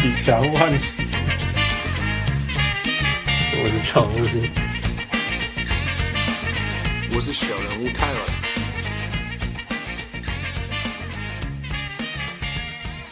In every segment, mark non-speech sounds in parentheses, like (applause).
波喜强万喜，我是常务，我是小人物泰勒。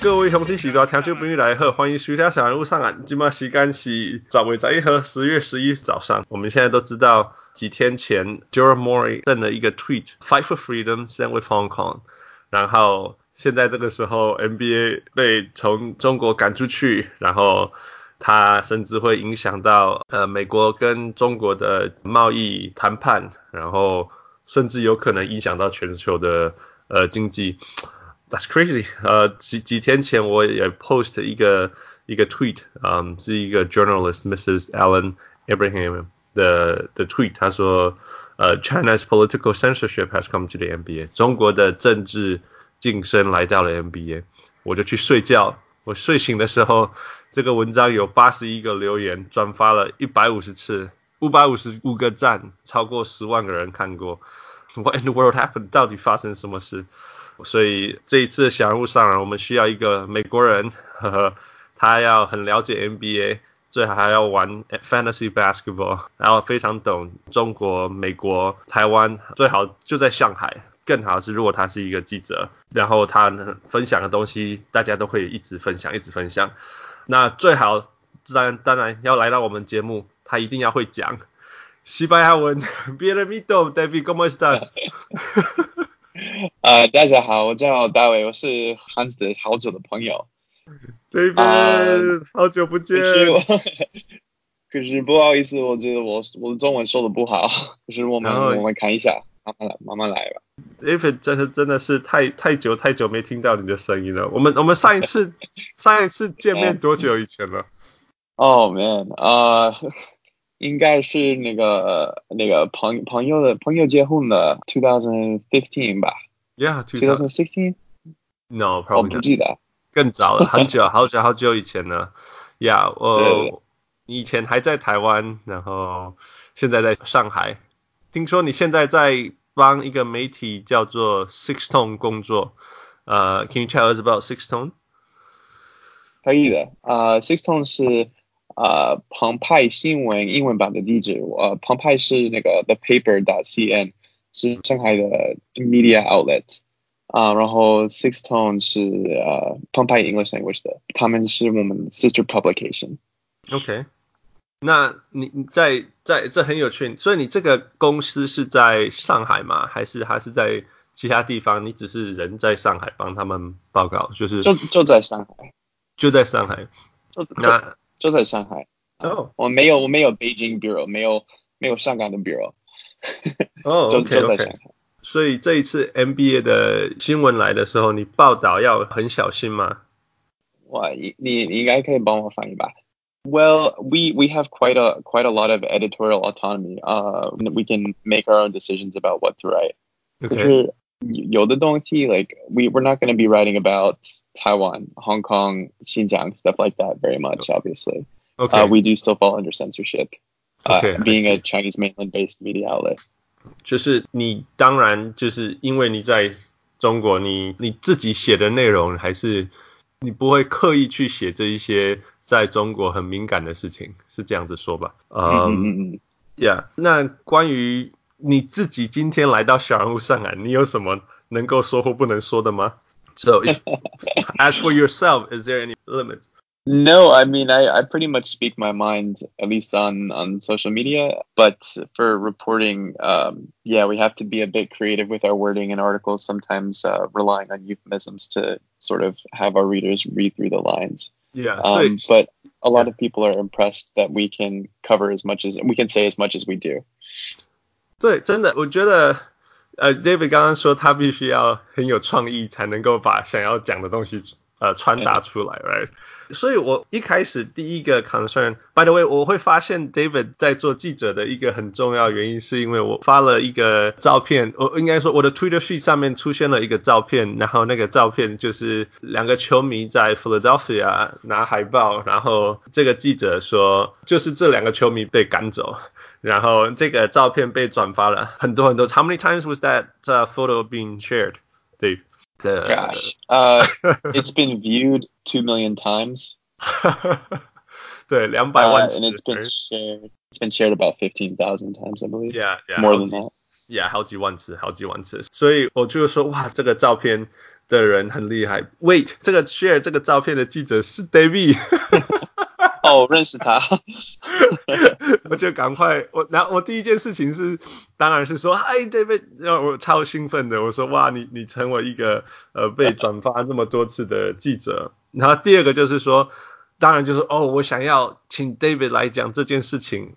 各位乡亲喜多听众朋友来好，欢迎徐家小人物上岸。今麦时间是十月十一号，十月十一早上。我们现在都知道，几天前 Jerome Mori 登了一个 tweet，Fight for freedom, stand with Hong Kong。然后现在这个时候，NBA 被从中国赶出去，然后它甚至会影响到呃美国跟中国的贸易谈判，然后甚至有可能影响到全球的呃经济。That's crazy。呃，几几天前我也 post 一个一个 tweet，嗯，是一个 journalist Mrs. Alan Abraham 的的 tweet，他说，呃，China's political censorship has come to the NBA，中国的政治晋升来到了 NBA，我就去睡觉，我睡醒的时候，这个文章有八十一个留言，转发了一百五十次，五百五十五个赞，超过十万个人看过。What in the world happened？到底发生什么事？所以这一次小人物上来，我们需要一个美国人，呵呵，他要很了解 NBA，最好还要玩 fantasy basketball，然后非常懂中国、美国、台湾，最好就在上海。更好是如果他是一个记者，然后他分享的东西大家都会一直分享，一直分享。那最好当然当然要来到我们节目，他一定要会讲 (laughs) 西班牙文。Bienvenido，David，¿cómo estás？(laughs) 呃，大家好，我叫大卫，我是 Hans 的好久的朋友。David，、好久不见可。是我，(laughs) 可是不好意思，我觉得我我的中文说的不好，可是我们我们看一下，慢慢来，慢慢来吧。David 真的真的是太太久太久没听到你的声音了。我们我们上一次 (laughs) 上一次见面多久以前了？Oh man，呃，应该是那个那个朋朋友的朋友结婚的2015吧 Yeah, 2000.，2016，No, 我 probably 不 not. 记得。更早了，很久 (laughs) 好久好久以前了。Yeah，对我你以前还在台湾，然后现在在上海。听说你现在在帮一个媒体叫做 Sixth Tone 工作。呃、uh,，Can you tell us about Sixth Tone？可以的，啊、uh,，Sixth Tone 是啊、uh, 澎湃新闻英文版的地址，呃，澎湃是那个 The Paper 打 cn 是上海的 media outlet。啊，然后 Sixth Tone 是呃澎湃 English Language 的，他们是我们 sister publication。OK。那你你在在这很有趣，所以你这个公司是在上海吗？还是还是在其他地方？你只是人在上海帮他们报告，就是就就在上海，就在上海。就就那就在上海。哦我没有我没有 Beijing bureau，没有没有香港的 bureau，(laughs) 哦就在上。海。所以这一次 NBA 的新闻来的时候，你报道要很小心吗？哇，你你你应该可以帮我翻译吧 ？Well, we we have quite a quite a lot of editorial autonomy. Uh, we can make our own decisions about what to write. 可 OK，是有的东西 like we we're not going to be writing about Taiwan, Hong Kong, Xinjiang, stuff like that very much. Obviously, OK， uh, we do still fall under censorship. Uh, Okay, I being a see. Chinese mainland-based media outlet. 就是你当然就是因为你在中国，你你自己写的内容还是你不会刻意去写这一些 在中国很敏感的事情，是这样子说吧？嗯嗯嗯嗯。 ，Yeah。那关于你自己今天来到小人物上海，你有什么能够说或不能说的吗？So, if, (laughs) as for yourself, is there any limits? No, I mean I, I pretty much speak my mind at least on on social media, but for reporting, um, yeah, we have to be a bit creative with our wording in articles. Sometimes uh, relying on euphemisms to sort of have our readers read through the lines. Yeah，所以 Um, but a lot of people are impressed that we can cover as much as we can say as much as we do. 对，真的，我觉得，呃，David 刚刚说他必须要很有创意，才能够把想要讲的东西 呃传达出来，right？所以我一开始第一个 concern，by the way，我会发现 David 在做记者的一个很重要原因，是因为我发了一个照片，我应该说我的 Twitter feed 上面出现了一个照片，然后那个照片就是两个球迷在 Philadelphia 拿海报，然后这个记者说，就是这两个球迷被赶走。然后这个照片被转发了很多很多。How many times was that、uh, photo being shared, Dave? The, Gosh, uh, (laughs) it's been viewed two million times. (laughs) 对，两百 Uh, 万 and 次 it's been shared. It's been shared about fifteen thousand times, I believe. Yeah, yeah, more 好 than 几 that. Yeah，好几万次，好几万次。所以我就说，哇，这个照片的人很厉害。Wait，这个 share 这个照片的记者是 David。 (laughs) (laughs) 哦，认识他。(laughs) 我就赶快，我然后我第一件事情是，当然是说，嗨，David，让我超兴奋的，我说，哇，你你成为一个呃被转发这么多次的记者。然后第二个就是说，当然就是哦，我想要请 David 来讲这件事情。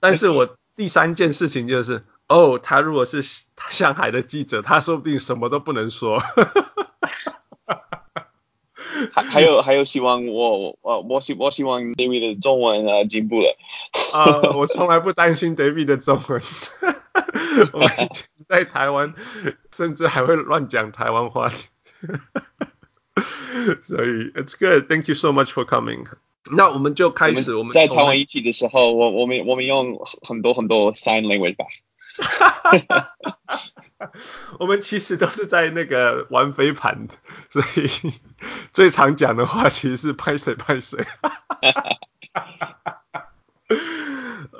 但是我第三件事情就是，哦，他如果是上海的记者，他说不定什么都不能说。(laughs) 还还有还有希望我我我希我希望 David 的中文呃进步了。呃，我从来不担心 David 的中文，(laughs) 我们以前在台湾甚至还会乱讲台湾话，(laughs) 所以 it's good. Thank you so much for coming. 那我们就开始，我们在台湾一起的时候，我我们我们用很多很多 sign language 吧。(laughs) 我们其实都是在那个玩飞盘，所以最常讲的话其实是拍谁拍谁。(laughs)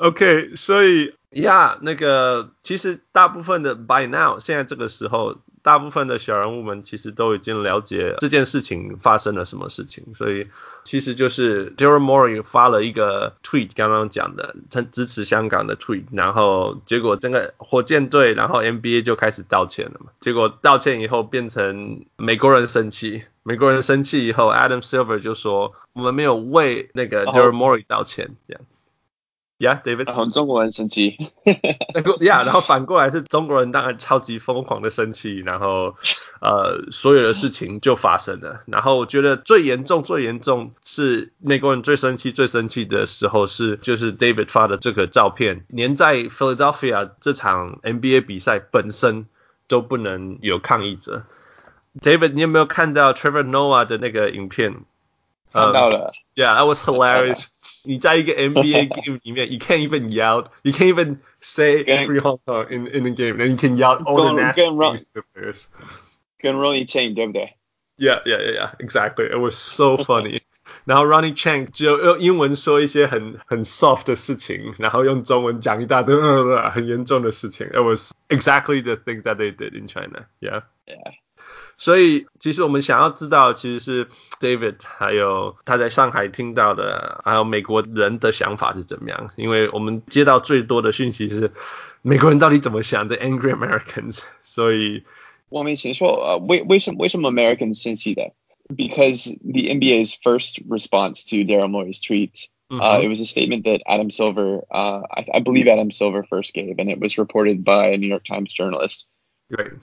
OK，所以呀，那个其实大部分的 by now 现在这个时候，大部分的小人物们其实都已经了解这件事情发生了什么事情，所以其实就是 Daryl Morey 发了一个 tweet，刚刚讲的，他支持香港的 tweet，然后结果整个火箭队，然后 NBA 就开始道歉了嘛，结果道歉以后变成美国人生气。美国人生气以后，Adam Silver 就说我们没有为那个 Daryl Morey 道歉，这样。Yeah，David。然后中国人生气。(laughs) 那个 Yeah，然后反过来是中国人当然超级疯狂的生气，然后呃所有的事情就发生了。然后我觉得最严重最严重是美国人最生气最生气的时候是就是 David 发的这个照片，连在 Philadelphia 这场 NBA 比赛本身都不能有抗议者。David，你有没有看到 Trevor Noah 的那个影片？看到了。Yeah，that was hilarious. 你在一个 NBA (laughs) game 里面，you can't even yell，you can't even say every Hong Kong in in the game，then you can yell all the nasty things to players。跟 Ronny Chieng 对不对？Yeah, yeah, yeah, yeah. Exactly. It was so funny. 然后 Ronny Chieng 就用英文说一些很很 soft 的事情，然后用中文讲一大堆、呃、很严重的事情。It was exactly the thing that they did in China. Yeah. Yeah. 所以其实我们想要知道，其实是 David 还有他在上海听到的，还有美国人的想法是怎么样？因为我们接到最多的讯息是美国人到底怎么想的，Angry Americans。所以我们先说，呃，为为什么为什么 Americans 生气的？Because the NBA's first response to Daryl Morey's tweet. Uh, it was a statement that Adam Silver, uh, I, I believe Adam Silver first gave, and it was reported by a New York Times journalist.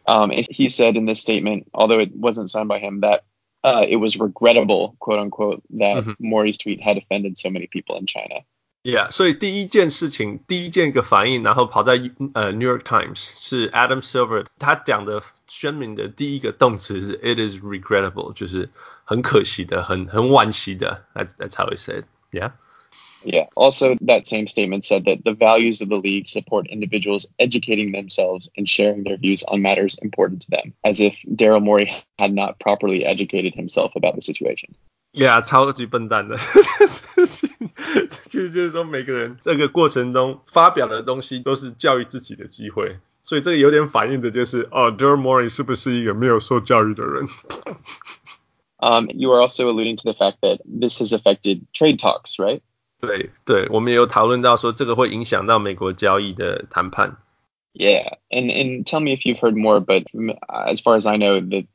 Um, he said in this statement, although it wasn't signed by him, that uh, it was regrettable, quote unquote, that mm-hmm. Morey's tweet had offended so many people in China. Yeah，所以第一件事情，第一件个反应，然后跑在呃《New York Times is Adam Silver 他讲的声明的第一个动词是 "It is regrettable"，就是很可惜的，很很惋惜的。That's that's how he said. Yeah. Yeah. Also, that same statement said that the values of the league support individuals educating themselves and sharing their views on matters important to them, as if Daryl Morey had not properly educated himself about the situation. Yeah，超级笨蛋的事情，其实就是说每个人这个过程中发表的东西都是教育自己的机会，所以这个有点反映的就是哦 d a r Morey (laughs) 是不是一个没有受教育的人？ Um, (laughs) you are also alluding to the fact that this has affected trade talks, right? 对对，我们也有讨论到说这个会影响到美国交易的谈判。Yeah, and and tell me if you've heard more, but mm, as far as I know, the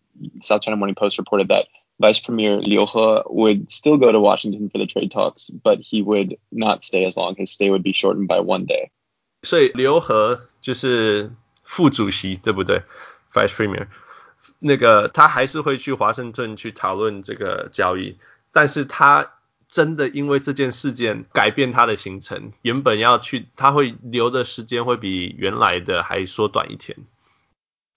South China Morning Post reported that Vice Premier Liu He would still go to Washington for the trade talks, but he would not stay as long. His stay would be shortened by one day. 所以刘和就是副主席，对不对？Vice Premier，那个他还是会去华盛顿去讨论这个交易，但是他真的因为这件事件改变他的行程，原本要去，他会留的时间会比原来的还缩短一天。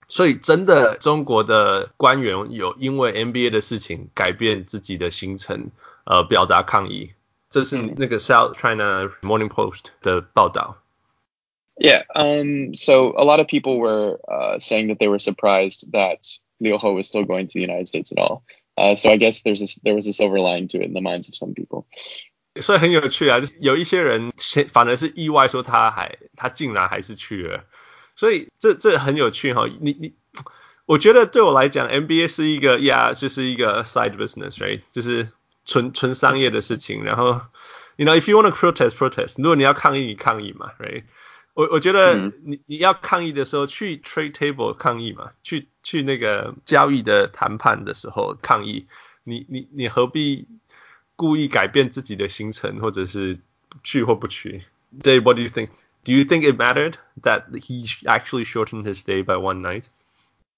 所以真的，中国的官员有因为 NBA 的事情改变自己的行程，呃，表达抗议。这是那个 South China Morning Post 的报道。Yeah. Um. So a lot of people were uh, saying that they were surprised that Liu Ho was still going to the United States at all. Uh, so I guess there's a, there was a silver lining to it in the minds of some people. 所以很有趣啊，就是有一些人反而是意外说他还他竟然还是去了，所以这这很有趣哈、哦。你你，我觉得对我来讲，NBA 是一个呀，yeah, 就是一个 side business，right？就是纯纯商业的事情。然后，you know，if you want to protest，protest；protest, 我我觉得你你要抗议的时候，去 trade table 抗议嘛，去去那个交易的谈判的时候抗议，你你你何必？故意改变自己的行程，或者是去或不去。Dave, what do you think? Do you think it mattered that he actually shortened his stay by one night?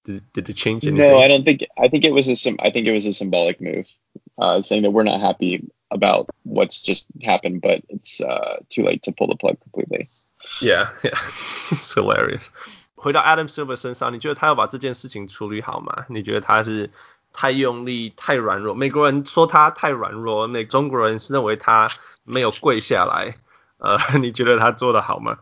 Did, did it change anything? No, I don't think. I think it was a I think it was a symbolic move, uh, saying that we're not happy about what's just happened, but it's uh, too late to pull the plug completely. Yeah, (laughs) yeah, it's hilarious. 回到 Adam Silver 身上，你觉得他要把这件事情处理好吗？你觉得他是太用力、太软弱？美国人说他太软弱，美中国人认为他没有跪下来。呃，你觉得他做的好吗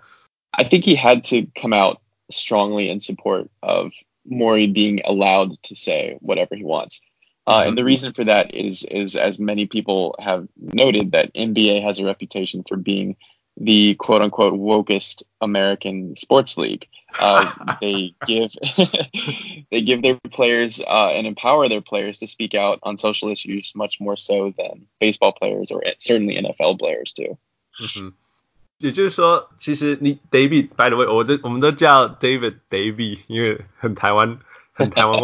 ？I (laughs) think he had to come out strongly in support of Morey being allowed to say whatever he wants. Uh, and the mm-hmm. reason for that is, is as many people have noted, that NBA has a reputation for being the quote unquote wokest American sports league. Uh, (laughs) they give (laughs) they give their players uh, and empower their players to speak out on social issues much more so than baseball players or certainly NFL players do. 嗯哼，也就是说，其实你 David，by the way，我这我们都叫 David David，因为很台湾，很台湾，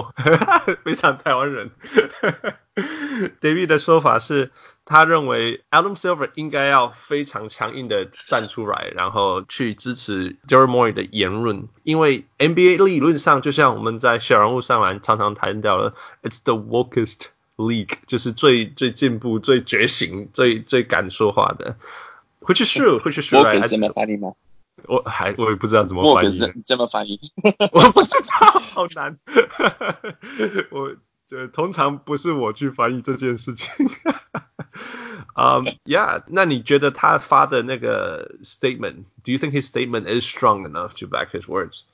非常台湾人。David 的(laughs) 说法是， 他认为 Adam Silver 应该要非常强硬的站出来，然后去支持 Morey 的言论，因为 NBA 理论上就像我们在小人物上来常常谈到了，It's the wokest league，就是最最进步、最觉醒、最最敢说话的。Which is true, which is true. Woke 怎么翻译吗？我还我也不知道怎么翻译。怎么翻译？(laughs) 我不知道，好难。(laughs) 我这通常不是我去翻译这件事情。Um, yeah，那你觉得他发的那个 statement，do you think his statement is strong enough to back his words?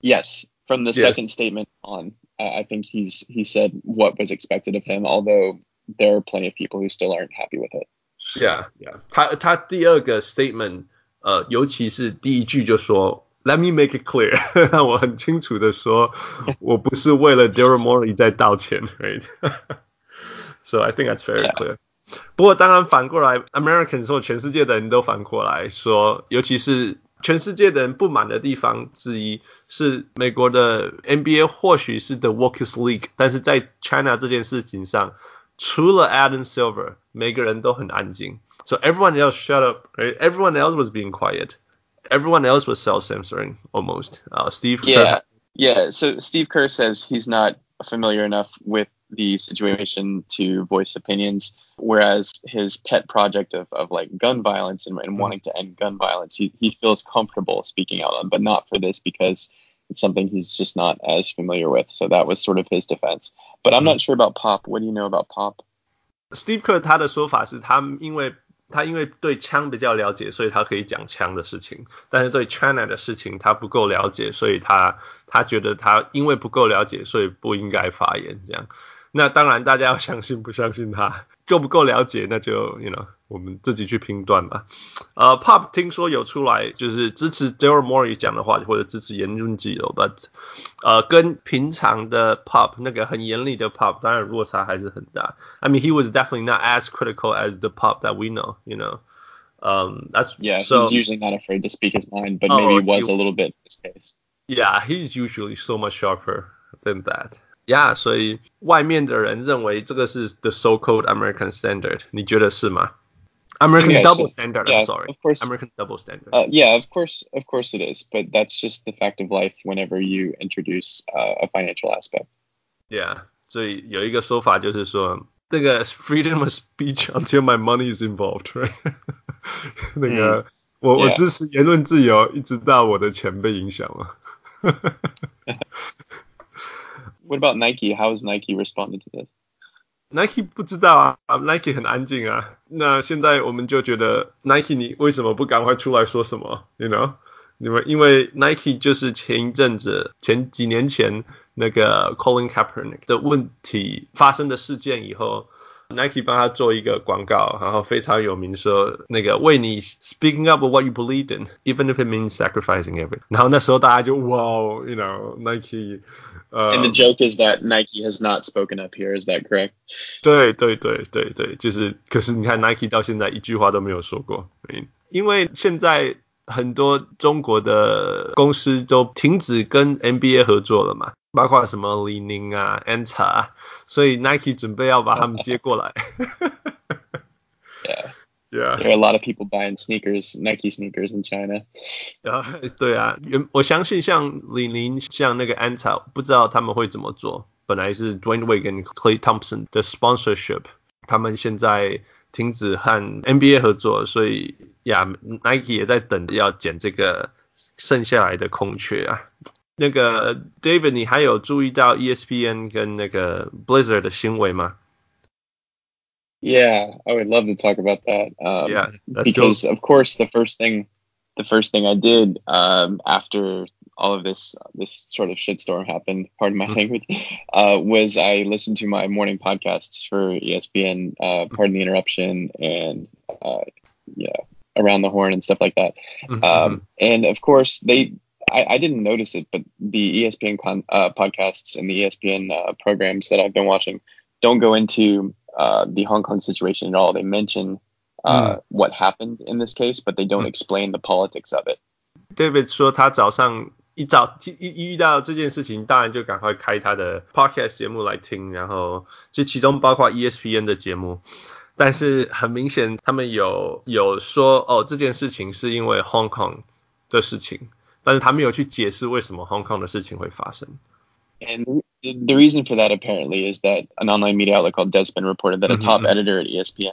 Yes, from the yes. second statement on, I think he's he said what was expected of him, although there are plenty of people who still aren't happy with it. Yeah, yeah. 他他第二个 statement，呃，尤其是第一句就说，Let me make it clear，(laughs) 让我很清楚的说，我不是为了 Daryl (laughs) Morey (laughs) 在道歉，right? so I think that's very yeah. clear. 不过当然反过来，American 说全世界的人都反过来说，尤其是全世界的人不满的地方之一是美国的 NBA 或许是 The wokest league，但是在 China 这件事情上，除了 Adam Silver，每个人都很安静。So everyone else shut up. Right? Everyone else was being quiet. Everyone else was self censoring almost. Uh, Steve. Yeah. Kerr. Yeah. So Steve Kerr says he's not familiar enough with the situation to voice opinions. Whereas his pet project of, of like gun violence and, and mm-hmm. wanting to end gun violence, he, he feels comfortable speaking out on, but not for this because it's something he's just not as familiar with. So that was sort of his defense. But I'm mm-hmm. not sure about Pop. What do you know about Pop? Steve Kerr 他的说法是，他因为他因为对枪比较了解，所以他可以讲枪的事情，但是对 China 的事情他不够了解，所以他他觉得他因为不够了解，所以不应该发言这样。 那当然，大家要相信不相信他，够不够了解，那就 you know 我们自己去评断吧。呃，Pop 听说有出来就是支持 Daryl Morey 讲的话，或者支持言论自由，but 呃跟平常的 Pop 那个很严厉的 Pop 当然落差还是很大。I mean he was definitely not as critical as the Pop that we know, you know. Um, that's yeah. So, he's usually not afraid to speak his mind, but maybe oh, was he, a little bit in this case. Yeah, he's usually so much sharper than that. Yeah，所以外面的人认为这个是 the so-called American standard，你觉得是吗？American yeah, double standard. Yeah, I'm sorry. Of course, American double standard. Uh, yeah, of course, of course it is. But that's just the fact of life whenever you introduce uh, a financial aspect. Yeah，所以有一个说法就是说，这个 freedom of speech (laughs) until my money is involved, right？那个、嗯、我我支持言论自由，一直到我的钱被影响了。 What about Nike? How has Nike responded to this? Nike 不知道啊，Nike 很安静啊。那现在我们就觉得 Nike 你为什么不赶快出来说什么？You know， 因为因为 Nike 就是前一阵子前几年前那个 Colin Kaepernick 的问题发生的事件以后。 Nike 帮他做一个广告，然后非常有名，说那个为你 speaking up what you believe in，even if it means sacrificing everything。然后那时候大家就哇，you know Nike，呃、uh,，and the joke is that Nike has not spoken up here. Is that correct？对对对对对，就是可是你看 Nike 到现在一句话都没有说过，因为现在很多中国的公司都停止跟 NBA 合作了嘛。包括什么李宁啊、Anta，所以 Nike 准备要把他们接过来。yeah. Yeah. There are a lot of people buying sneakers, Nike sneakers in China. 啊，对啊，原我相信像李宁、像那个 Anta，不知道他们会怎么做。本来是 Dwayne Wade 跟 Clay Thompson 的 sponsorship，他们现在停止和 NBA 合作，所以呀，Nike 也在等要捡这个剩下来的空缺啊。那个 David，你还有注意到 ESPN 跟那个 Blizzard 的行为吗？Yeah, I would love to talk about that. Um, yeah, because of course the first thing, the first thing I did um, after all of this this sort of shitstorm happened, pardon my mm-hmm. language, uh, was I listened to my morning podcasts for ESPN, uh, pardon the interruption, and uh, yeah, around the horn and stuff like that. Mm-hmm. Um, and of course they I, I, didn't notice it, but the ESPN con, uh, podcasts and the ESPN uh, programs that I've been watching don't go into uh, the Hong Kong situation at all. They mention mm. what happened in this case, but they don't mm. explain the politics of it. David 说他早上一早一一遇到这件事情，当然就赶快开他的 podcast 节目来听，然后就其中包括 ESPN 的节目。但是很明显，他们有有说哦，这件事情是因为 Hong Kong 的事情。 但是他没有去解释为什么 Hong Kong 的事情会发生。And the reason for that apparently is that an online media outlet called Deadspin reported that a top mm-hmm. editor at ESPN,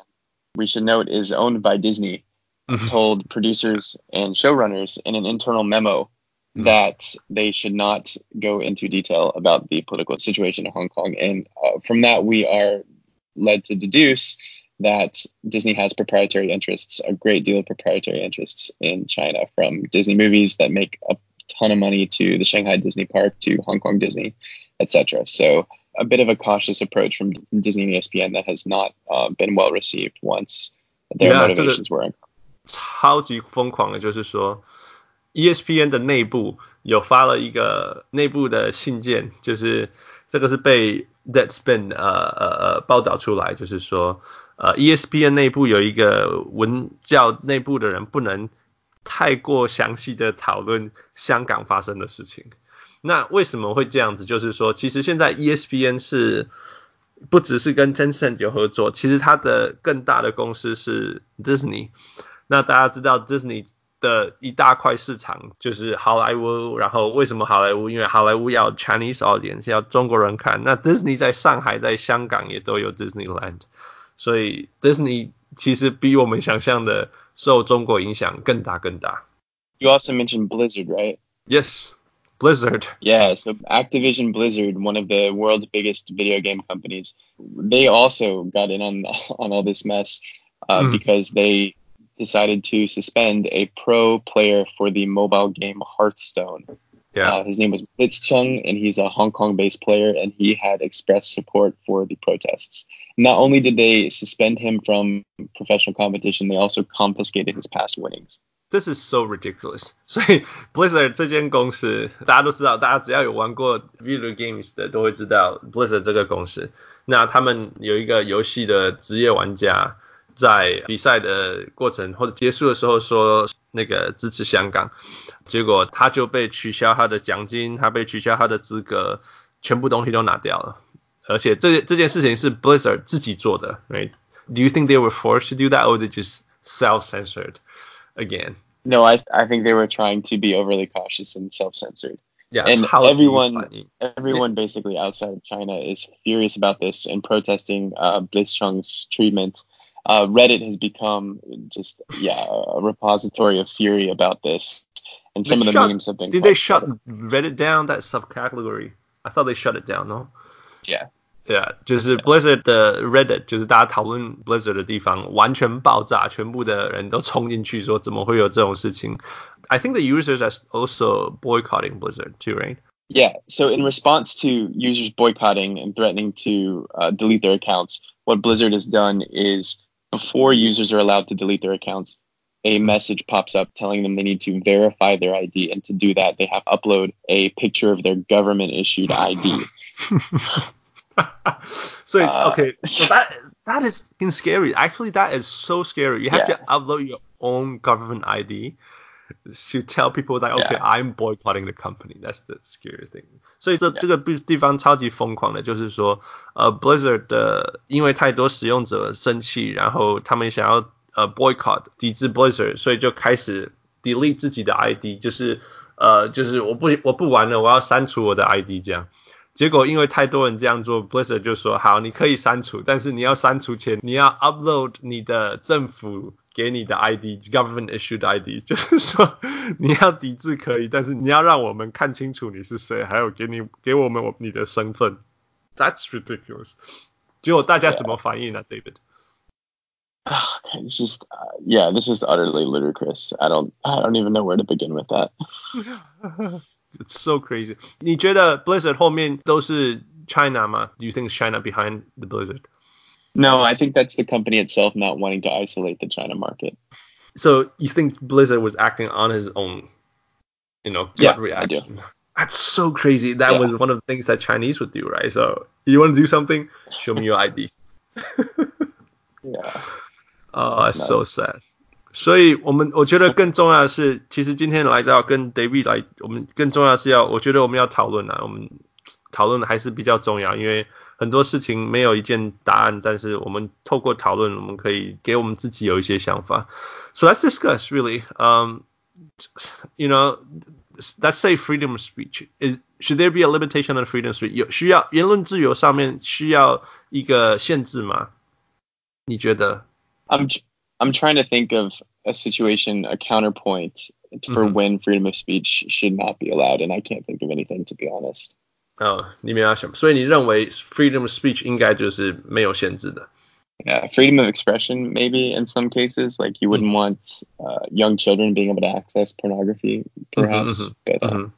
we should note, is owned by Disney, mm-hmm. told producers and showrunners in an internal memo mm-hmm. that they should not go into detail about the political situation in Hong Kong. And uh, from that, we are led to deduce that Disney has proprietary interests, a great deal of proprietary interests in China, from Disney movies that make a ton of money to the Shanghai Disney Park to Hong Kong Disney, etc. So a bit of a cautious approach from Disney and ESPN that has not uh, been well received once their yeah, motivations were. 超级疯狂的就是说，ESPN 的内部有发了一个内部的信件，就是 这个是被 Deadspin 呃呃呃报道出来，就是说呃，ESPN 内部有一个文教内部的人不能太过详细的讨论香港发生的事情。那为什么会这样子？就是说，其实现在 ESPN 是不只是跟 Tencent 有合作，其实它的更大的公司是 Disney。那大家知道 Disney 的一大块市场就是好莱坞，然后为什么好莱坞？因为好莱坞要 Chinese audience，要中国人看。那 Disney 在上海、在香港也都有 Disneyland。所以 Disney 其实比我们想象的受中国影响更大更大。You also mentioned Blizzard, right? Yes, Blizzard. Yeah, so Activision Blizzard, one of the world's biggest video game companies, they also got in on (laughs) on all this mess uh, mm. because they decided to suspend a pro player for the mobile game Hearthstone. Yeah. Uh, his name was Blitzchung, and he's a Hong Kong based player, and he had expressed support for the protests. Not only did they suspend him from professional competition, they also confiscated his past winnings. This is so ridiculous. (laughs) So Blizzard 这间公司，大家都知道，大家只要有玩过 video games Blizzard 在比赛的过程或者结束的时候说那个支持香港，结果他就被取消他的奖金，他被取消他的资格，全部东西都拿掉了。而且这这件事情是 Blizzard 自己做的，right? Do you think they were forced to do that, or they just self-censored again? No, I I think they were trying to be overly cautious and self-censored. Yeah, and everyone everyone yeah. basically outside of China is furious about this and protesting uh, Blitzchung's treatment Uh, Reddit has become just yeah a repository of fury about this and some they of the shut, memes have been. Did they shut better. Reddit down that subcategory? I thought they shut it down. No. Yeah. 对啊，就是 Blizzard 的 Reddit，就是大家讨论 Blizzard 的地方，完全爆炸，全部的人都冲进去说怎么会有这种事情？I think the users are also boycotting Blizzard too, right? Yeah. So in response to users boycotting and threatening to uh, delete their accounts, what Blizzard has done is before users are allowed to delete their accounts, a message pops up telling them they need to verify their ID, and to do that, they have to upload a picture of their government issued ID. (laughs) so Uh, okay, (laughs) so that that is fucking scary. Actually, that is so scary. You have Yeah. to upload your own government ID to tell people that okay, Yeah. I'm boycotting the company. That's the scariest thing. 所以这 Yeah. 这个地地方超级疯狂的，就是说，呃，Blizzard 的因为太多使用者生气，然后他们想要呃 boycott 抵制 Blizzard，所以就开始 delete 自己的 ID，就是呃就是我不我不玩了，我要删除我的 ID 这样。结果因为太多人这样做，Blizzard 就说好，你可以删除，但是你要删除前你要 upload 你的政府 给你的 ID，government issued ID，就是说你要抵制可以，但是你要让我们看清楚你是谁，还有给你给我们我你的身份。That's (laughs) ridiculous。结果大家怎么反应呢、d a v i d It's just, uh, yeah, this is utterly ludicrous. I don't, I don't even know where to begin with that. (laughs) It's so crazy。你觉得 Blizzard 后面都是 China 吗？Do you think it's China behind the Blizzard？ No, I think that's the company itself not wanting to isolate the China market. So you think Blizzard was acting on his own, you know, gut Yeah, I do. reaction? That's so crazy. That Yeah. was one of the things that Chinese would do, right? So you want to do something? Show me your ID. (laughs) Yeah. (laughs) Oh, that's That's so nuts. sad. 所以我们我觉得更重要的是，其实今天来到跟 David 来，我们更重要的是要，我觉得我们要讨论啊，我们讨论的还是比较重要，因为 很多事情没有一件答案，但是我们透过讨论，我们可以给我们自己有一些想法。So let's discuss really. Um, you know, let's say freedom of speech is should there be a limitation on freedom of speech？有需要言论自由上面需要一个限制吗？你觉得？ I'm, tr- I'm trying to think of a situation, a counterpoint for Mhm. when freedom of speech should not be allowed, and I can't think of anything to be honest. 哦，你没有想，所以你认为 freedom of speech 应该就是没有限制的。 Yeah, freedom of expression, maybe in some cases, like you wouldn't want uh, young children being able to access pornography, perhaps. mhm, But uh, Mhm.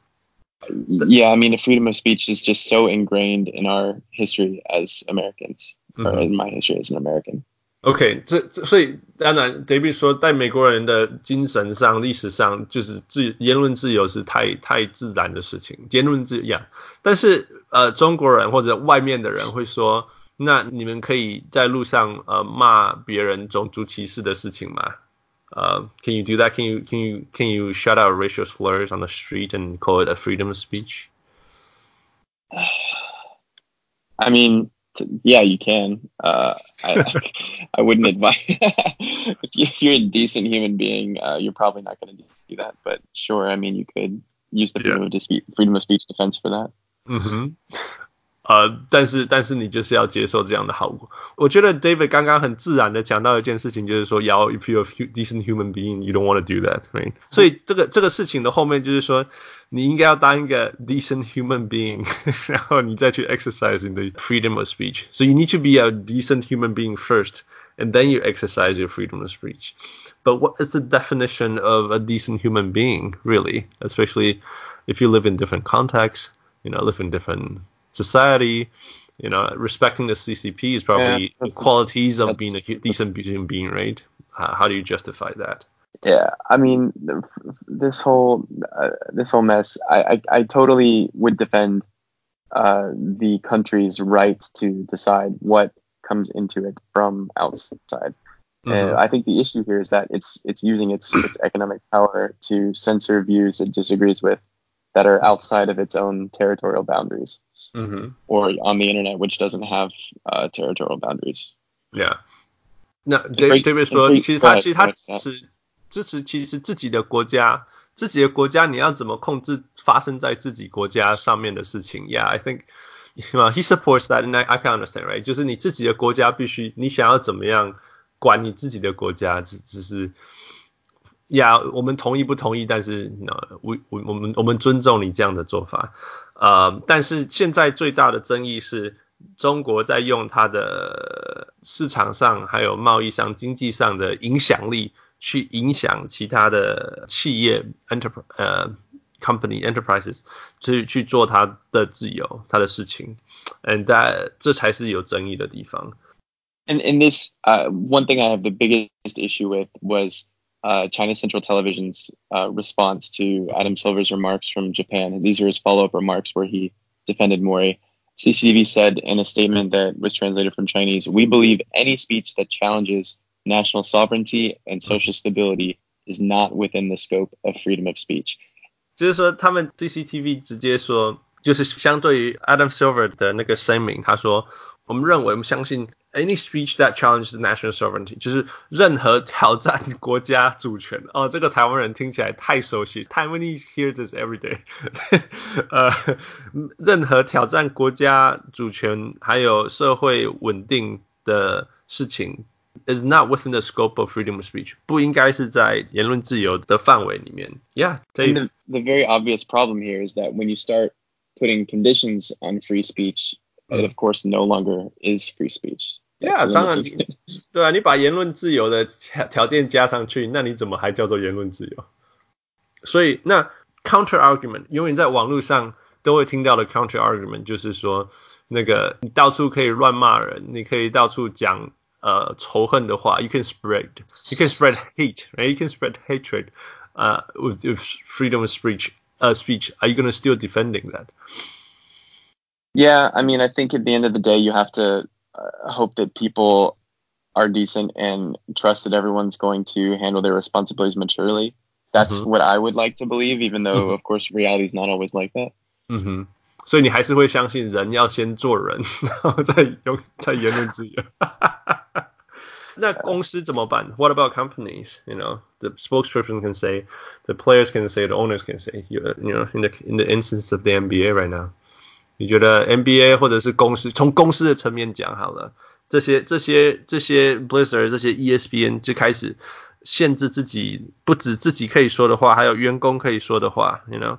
yeah, I mean, the freedom of speech is just so ingrained in our history as Americans, or Mhm. in my history as an American. OK，这这所以当然，David 说，在美国人的精神上、历史上，就是自言论自由是太太自然的事情，言论自由。但是呃，中国人或者外面的人会说，那你们可以在路上呃骂别人种族歧视的事情吗？呃、c a n you do that? Can you can you can you shout out racial slurs on the street and call it a freedom of speech? I mean, yeah, you can. Uh, I, (laughs) I wouldn't advise (laughs) if, you, if you're a decent human being, uh, you're probably not going to do that. But sure, I mean, you could use the freedom, of, dis- freedom of speech defense for that. 嗯哼，呃，但是但是你就是要接受这样的后果。我觉得 David 刚刚很自然的讲到一件事情，就是说，要 if you're a hu- decent human being, you don't want to do that, right？所以这个这个事情的后面就是说，你应该要当一个 decent human being，然后你再去 exercise (laughs) 你的 freedom of speech. So you need to be a decent human being first, and then you exercise your freedom of speech. But what is the definition of a decent human being, really? Especially if you live in different contexts, you know, live in different society, you know, respecting the CCP is probably Yeah, qualities of being a decent human being, right? How, how do you justify that? Yeah, I mean, this whole uh, this whole mess. I, I I totally would defend uh, the country's right to decide what comes into it from outside. And Mhm. I think the issue here is that it's it's using its its economic power to censor views it disagrees with that are outside of its own territorial boundaries Mhm. or on the internet, which doesn't have uh, territorial boundaries. Yeah. 那 free- David David 说， free- 其实 go 他 ahead, 其实他 go ahead, 支持支持其实自己的国家，自己的国家你要怎么控制发生在自己国家上面的事情？Yeah, I think (laughs) well, he supports that, and I I can understand, right？就是你自己的国家必须你想要怎么样管你自己的国家，只只是。 呀我们同意不同意？但是，呃，我我我们我们尊重你这样的做法。呃，但是现在最大的争议是， 中国在用它的市场上还有贸易上、经济上的影响力去影响其他的企业 enterprise 呃 company enterprises 去去做它的自由、它的事情，and that 这才是有争议的地方。 And in this, uh, one thing I have the biggest issue with was uh, China Central Television's uh, response to Adam Silver's remarks from Japan. These are his follow up remarks where he defended Morey. CCTV said in a statement that was translated from Chinese We believe any speech that challenges national sovereignty and social stability is not within the scope of freedom of speech. 就是说，他们 CCTV 直接说，就是相对于 Adam Silver 的那个声明，他说我们认为，我们相信 any speech that challenges national sovereignty，就是任何挑战国家主权。哦，这个台湾人听起来太熟悉，Taiwanese hear this every day (laughs) 呃，任何挑战国家主权还有社会稳定的事情。is not within the scope of freedom of speech，不应该是在言论自由的范围里面。Yeah， And the, the very obvious problem here is that when you start putting conditions on free speech, it of course no longer is free speech. Yeah， That's 当然 limited.，对啊，你把言论自由的条条件加上去，那你怎么还叫做言论自由？所以那 (laughs) counter argument 永远在网络上都会听到的 counter argument 就是说，那个你到处可以乱骂人，你可以到处讲呃仇恨的话，you can spread you can spread hate right you can spread hatred uh with, with freedom of speech uh speech are you gonna still defending that Yeah, I mean, I think at the end of the day, you have to uh, hope that people are decent and trust that everyone's going to handle their responsibilities maturely. That's Mhm. what I would like to believe, even though, Mhm. of course, reality is not always like that. 嗯哼，所以你还是会相信人要先做人，然后再用再言论自由。那公司怎么办？What about (laughs) (laughs) companies? You know, the spokesperson can say, the players can say, the owners can say. You, you know, in the in the instance of the NBA right now， 你觉得 NBA 或者是公司，从公司的层面讲好了，这些这些这些 Blizzard 这些 E ESPN 就开始限制自己，不止自己可以说的话，还有员工可以说的话。You know,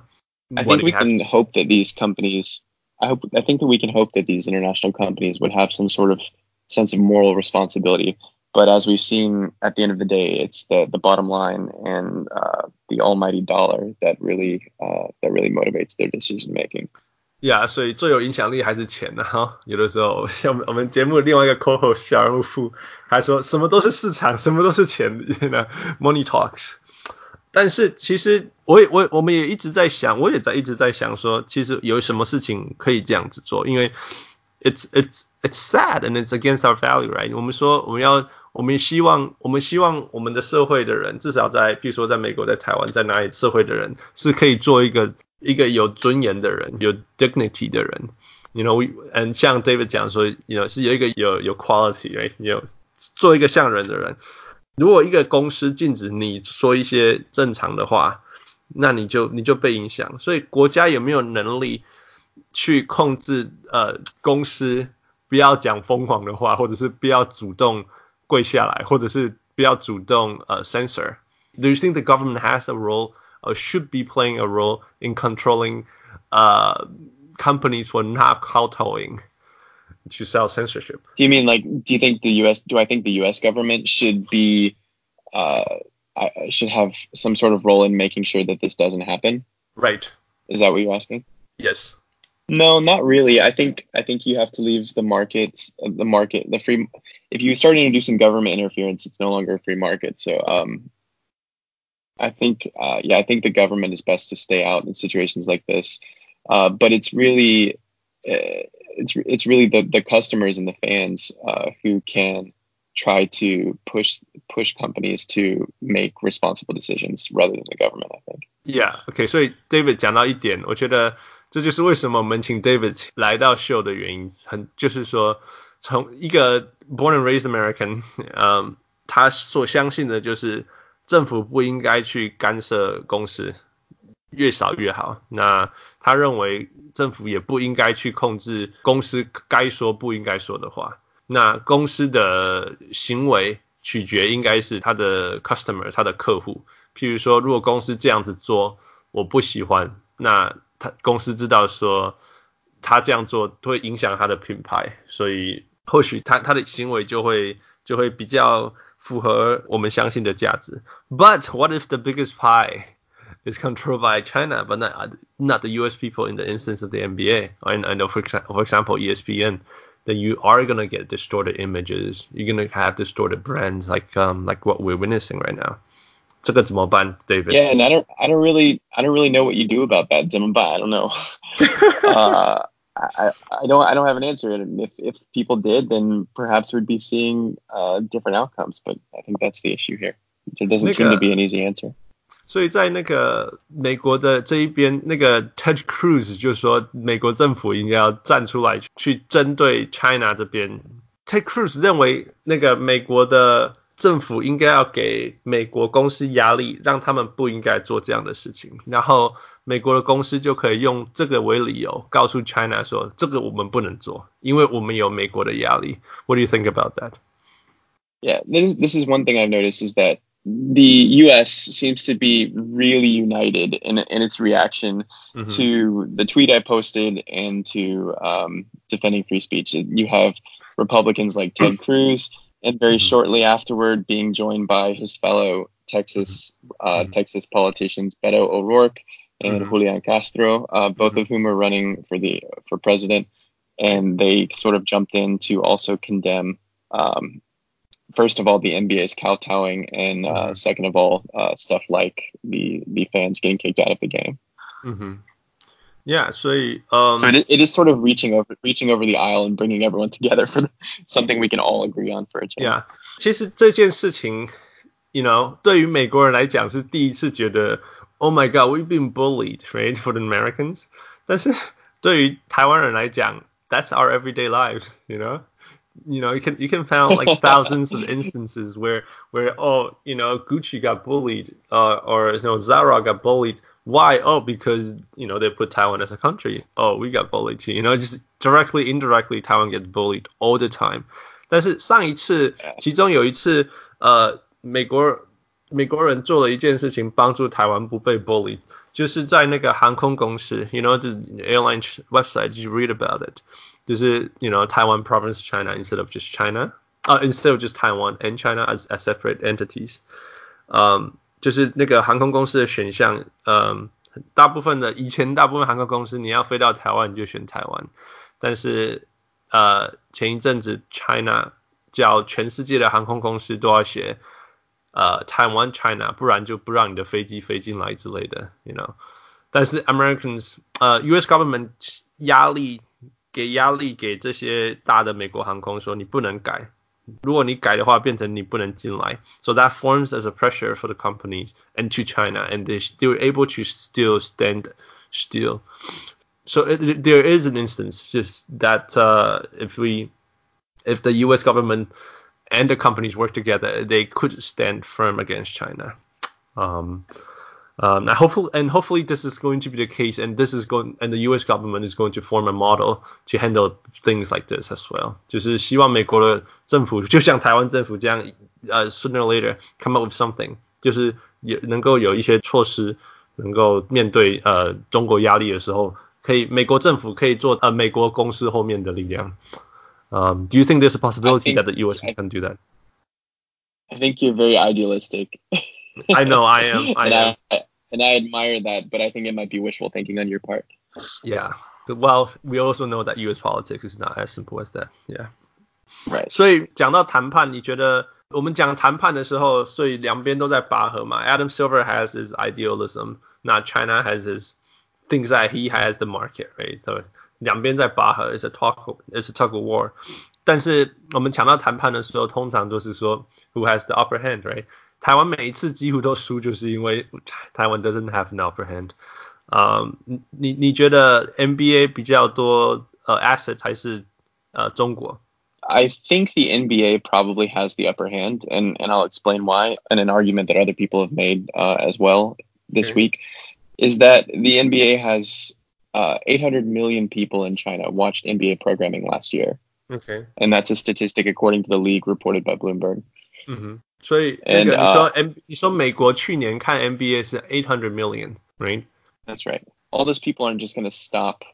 I What think do we you have can hope that these companies, I hope, I think that we can hope that these international companies would have some sort of sense of moral responsibility. But as we've seen, at the end of the day, it's the the bottom line and uh, the almighty dollar that really uh, that really motivates their decision making. 呀所以最有影响力还是钱呢、哈。有的时候，像我们节目的另外一个 co-host 小人物富还说什么都是市场，什么都是钱呢，money talks。但是其实我也我我们也一直在想，我也在一直在想说，其实有什么事情可以这样子做，因为 it's it's it's sad and it's against our value, right？我们说我们要我们希望我们希望我们的社会的人，至少在比如说在美国、在台湾、在哪里社会的人是可以做一个一个有尊严的人，有 dignity 的人。You know, we and 像 David 讲说，you know 是有一个有有 quality，right？有做一个像人的人。如果一个公司禁止你说一些正常的话，那你就你就被影响。所以国家有没有能力去控制呃公司不要讲疯狂的话，或者是不要主动跪下来，或者是不要主动呃 censor？Do you think the government has a role Or should be playing a role in controlling uh companies for not kowtowing to self censorship? Do you mean like? Do you think the U.S. Do I think the U.S. government should be, uh, should have some sort of role in making sure that this doesn't happen? Right. Is that what you're asking? Yes. No, not really. I think I think you have to leave the markets, the market, the free. If you start introducing government interference, it's no longer a free market. So, um, I think, uh, yeah, I think the government is best to stay out in situations like this. Uh, but it's really, uh, it's it's really the the customers and the fans uh, who can try to push push companies to make responsible decisions rather than the government. I think. Yeah, OK，所以 David 讲到一点，我觉得这就是为什么我们请 David 来到秀的原因，很就是说，从一个 born and raised American，嗯，他所相信的就是 政府不应该去干涉公司，越少越好。那他认为政府也不应该去控制公司该说不应该说的话。那公司的行为取决应该是他的 customer，他的客户。譬如说，如果公司这样子做，我不喜欢，那他公司知道说他这样做会影响他的品牌，所以或许他他的行为就会就会比较符合我们相信的价值。But what if the biggest pie is controlled by China, but not not the U.S. people in the instance of the NBA? I, I know, for example, for example, ESPN. Then you are gonna get distorted images. You're gonna have distorted brands, like um like what we're witnessing right now. 这个怎么办，David? Yeah, and I don't, I don't really, I don't really know what you do about that. 怎么办? I don't know. (laughs) uh, I, I don't, I don't have an answer. And if, if people did, then perhaps we'd be seeing uh, different outcomes. But I think that's the issue here. There doesn't seem to be an easy answer. 所以在那个美国的这一边，那个 Ted Cruz 就说，美国政府应该要站出来去针对 China 这边。Ted Cruz 认为，那个美国的 政府应该要给美国公司压力，让他们不应该做这样的事情，然后美国的公司就可以用这个为理由，告诉 China 说，这个我们不能做，因为我们有美国的压力。What do you think about that? Yeah, this this is one thing I've noticed is that the U.S. seems to be really united in in its reaction mm-hmm. to the tweet I posted and to um, defending free speech. You have Republicans like Ted Cruz, and very mm-hmm. shortly afterward, being joined by his fellow Texas uh, mm-hmm. Texas politicians Beto O'Rourke and mm-hmm. Julian Castro, uh, both of whom are running for the for president, and they sort of jumped in to also condemn um, first of all the NBA's kowtowing, and uh, mm-hmm. second of all uh, stuff like the the fans getting kicked out of the game. Mm-hmm. Yeah, so um, so it, it is sort of reaching over reaching over the aisle and bringing everyone together for something we can all agree on for a change. Yeah，其实这件事情，you know，对于美国人来讲是第一次觉得，Oh my God，we've been bullied, right, for the Americans。但是对于台湾人来讲，That's our everyday lives, you know you know you can you can find like (laughs) thousands of instances where where oh you know Gucci got bullied uh, or you know Zara got bullied why oh because you know they put Taiwan as a country oh we got bullied too you know just directly indirectly Taiwan gets bullied all the time 但是上一次其中有一次呃美国美国人做了一件事情帮助台湾不被 bullied 就是在那个航空公司 you know the airline website you read about it 就是 you know Taiwan province China instead of just China，啊、uh,，instead of just Taiwan and China as as separate entities，嗯，就是那个航空公司的选项，嗯，大部分的以前大部分航空公司你要飞到台湾你就选台湾，但是呃前一阵子 China 叫全世界的航空公司都要写呃台湾 China，不然就不让你的飞机飞进来之类的，you know，但是 Americans 呃 US government 压力。 给压力给这些大的美国航空说你不能改，如果你改的话，变成你不能进来。So that forms as a pressure for the companies and to China, and they they were able to still stand still. So it, there is an instance just that uh, if we if the U.S. government and the companies work together, they could stand firm against China. Um, um, now hopefully, and hopefully this is going to be the case, and this is going, and the U.S. government is going to form a model to handle things like this as well. 就是希望美国的政府就像台湾政府这样，呃、uh,，sooner or later come up with something，就是也能够有一些措施，能够面对呃中国压力的时候，可以美国政府可以做呃美国公司后面的力量。Um, do you think there's a possibility think, that the U.S. can do that? I think you're very idealistic. I know I am. (laughs) I am. I, and I admire that, but I think it might be wishful thinking on your part. Yeah. Well, we also know that U.S. politics is not as simple as that. Yeah. Right. 所以讲到谈判，你觉得我们讲谈判的时候，所以两边都在拔河嘛？Adam Silver has his idealism, not China has his things that he has the market, right? So 两边在拔河，is a talk, is a tug of war. 但是我们讲到谈判的时候，通常都是说 who has the upper hand, right? 台湾每一次几乎都输，就是因为台湾 doesn't have an upper hand。啊、um,，你你觉得 NBA 比较多呃 assets 还是呃中国？I think the NBA probably has the upper hand, and, and I'll explain why. And an argument that other people have made uh, as well this okay. week is that the NBA has uh, 800 million people in China watched NBA programming last year. Okay. And that's a statistic according to the league reported by Bloomberg. Mm-hmm. 所以那个你说 M，你说美国去年看 NBA 是 eight hundred million，right? That's right. All those people aren't just going to stop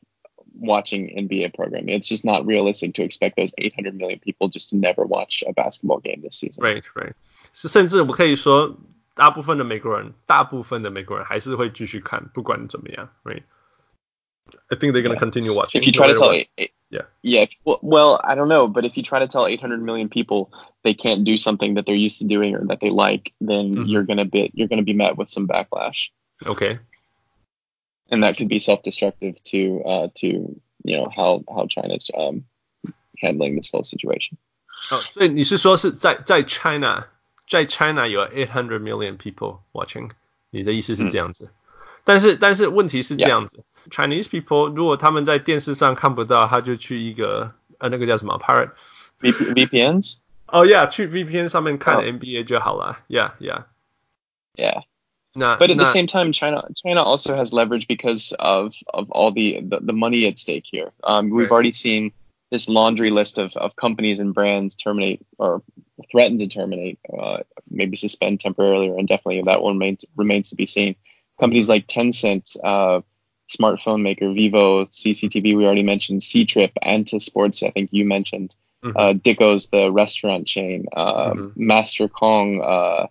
watching NBA programming. It's just not realistic to expect those 800 million people just to never watch a basketball game this season. Right, right. 是甚至我可以说，大部分的美国人，大部分的美国人还是会继续看，不管怎么样，right? I think they're gonna continue watching. If you try to no tell, matter what. eight- Yeah. yeah, if, well, well, I don't know, but if you try to tell 800 million people they can't do something that they're used to doing or that they like, then Mhm. you're gonna be you're gonna be met with some backlash, OK，and that could be self-destructive to uh, to you know how how China's um, handling this whole situation. 哦，所以你是说是在在 China，在 China 有 eight hundred million people watching，你的意思是这样子？ 但是但是问题是这样子，Chinese people 如果他们在电视上看不到，他就去一个呃那个叫什么 pirate， VP- (laughs) VPNs? 哦、yeah，去 VPN 上面看哦 NBA 就好了，yeah yeah。 Yeah. 那 But at 那 the same time, China China also has leverage because of of all the the, the money at stake here. Um, we've Right. already seen this laundry list of, of companies and brands terminate or threaten to terminate, uh, maybe suspend temporarily or indefinitely. That one remains remains to be seen. companies like Tencent, uh, smartphone maker Vivo, CCTV, we already mentioned, Ctrip, Anta Sports, I think you mentioned, mm-hmm. uh, Dicos, the restaurant chain, uh, mm-hmm. Master Kong, uh,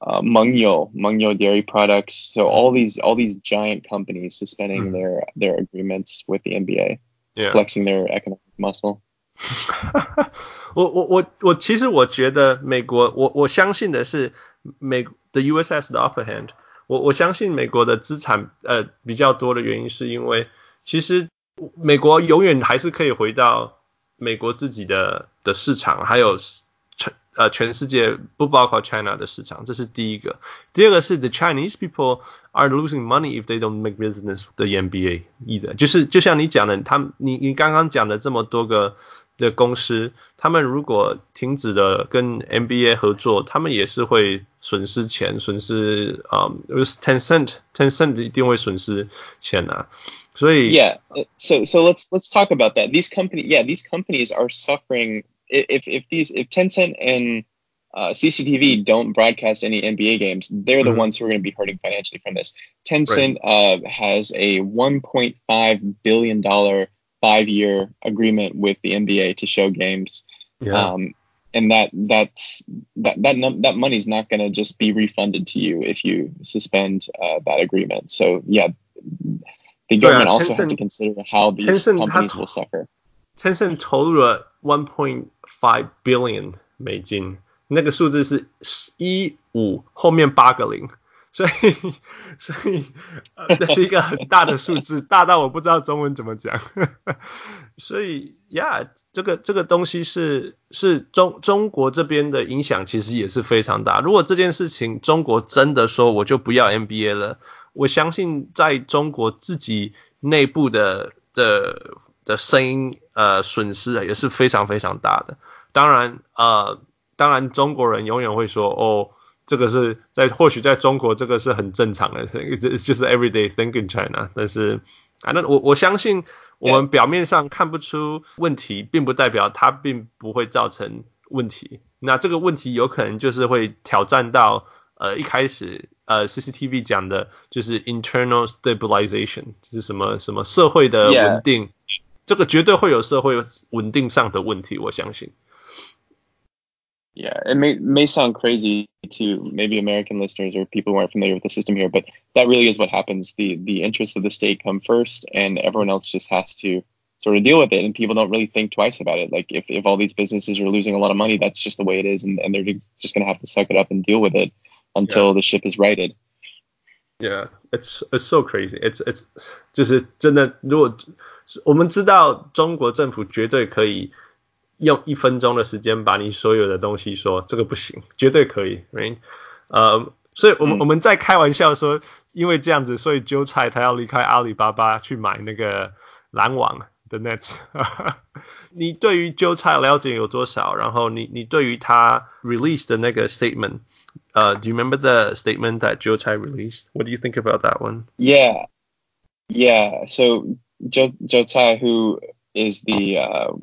uh, Mengniu, Mengniu Dairy Products. So mm-hmm. all these all these giant companies suspending mm-hmm. their their agreements with the NBA, yeah. flexing their economic muscle. (laughs) 我我我我其实我觉得美国，我我相信的是美 the U.S. has the upper hand。我。我相信美国的资产呃比较多的原因，是因为其实美国永远还是可以回到美国自己的的市场，还有全呃全世界不包括 China 的市场，这是第一个。第二个是 the Chinese people are losing money if they don't make business the NBA either。就是就像你讲的，他们你你刚刚讲的这么多个的公司，他们如果停止了跟 NBA 合作，他们也是会损失钱，损失啊、呃、，Tencent Tencent 一定会损失钱啊。所以 Yeah. uh, So so let's let's talk about that. These company, yeah, these companies are suffering. i- If if these if Tencent and uh, CCTV don't broadcast any NBA games, they're the Mhm. ones who are going to be hurting financially from this. Tencent uh, has a 1.5 billion dollar five year agreement with the NBA to show games. yeah. Um, and that that's that that num- that money's not going to just be refunded to you if you suspend uh, that agreement. So yeah, the government also has to Tencent- consider how these Tencent companies had- will suffer. Tencent 投入了 one point five billion 美金，那个数字是一五后面八个零， 所以 (laughs) 所以呃这是一个很大的数字，大到我不知道中文怎么讲。(laughs) 所以呀，这个这个东西是是中中国这边的影响其实也是非常大。如果这件事情中国真的说我就不要 NBA 了，我相信在中国自己内部的的的声音呃损失也是非常非常大的。当然呃，当然中国人永远会说哦，这个是在或许在中国这个是很正常的，it's 就是 everyday thing in China。但是啊，那我我相信我们表面上看不出问题，并不代表它并不会造成问题。那这个问题有可能就是会挑战到呃一开始呃 CCTV 讲的就是 internal stabilization，就是什么什么社会的.稳定这个绝对会有社会稳定上的问题，我相信。Yeah, it may may sound crazy to maybe American listeners or people who aren't familiar with the system here, but that really is what happens. The the interests of the state come first, and everyone else just has to sort of deal with it. And people don't really think twice about it. Like if, if all these businesses are losing a lot of money, that's just the way it is, and, and they're just going to have to suck it up and deal with it until the ship is righted. Yeah, it's it's so crazy. It's it's 就是真的，如果我们知道中国政府绝对可以 用一分钟的时间把你所有的东西说这个不行，绝对可以，right？呃，所以我们、嗯我们在开玩笑说，因为这样子，所以韭菜他要离开阿里巴巴去买那个篮网的 Nets。你对于韭菜了解有多少？然后你你对于他 release 的那个 statement，呃、d o you remember the statement that 韭菜 released? What do you think about that one? Yeah, yeah. So Joe Joe who is the uh,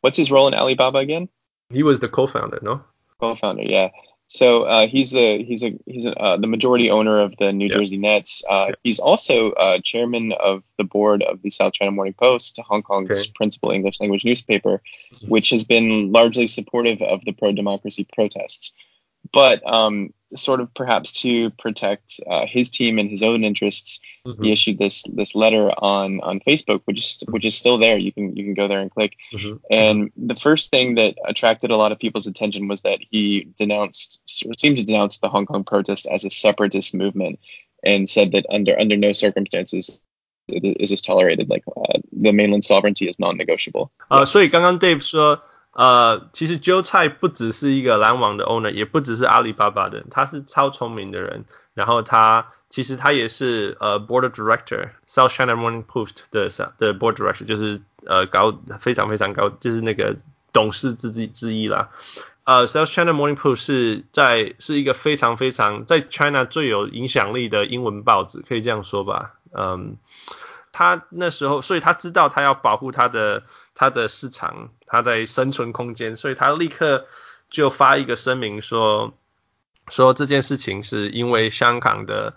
what's his role in Alibaba again? He was the co-founder, no? co-founder yeah So uh, he's the he's a he's a, uh, the majority owner of the New. Jersey Nets. Uh. He's also uh, chairman of the board of the South China Morning Post, Hong Kong's Okay. principal English language newspaper, Mhm. which has been largely supportive of the pro democracy protests. But um, sort of perhaps to protect uh, his team and his own interests, Mhm, he issued this this letter on on Facebook, which is which is still there. You can you can go there and click. mhm. And the first thing that attracted a lot of people's attention was that he denounced, or seemed to denounce the Hong Kong protest as a separatist movement, and said that under under no circumstances is this tolerated. Like uh, the mainland sovereignty is non-negotiable. 呃，所以刚刚 Dave 说， 呃，其实韭菜不只是一个篮网的 owner，也不只是阿里巴巴的，他是超聪明的人。然后他其实他也是呃 board director，South China Morning Post 的的 board director，就是呃高非常非常高，就是那个董事之之之一啦。呃，South China Morning Post 是在是一个非常非常在 China 最有影响力的英文报纸，可以这样说吧。嗯，他那时候，所以他知道他要保护他的他的市场，他的生存空间，所以他立刻就发一个声明说，说这件事情是因为香港的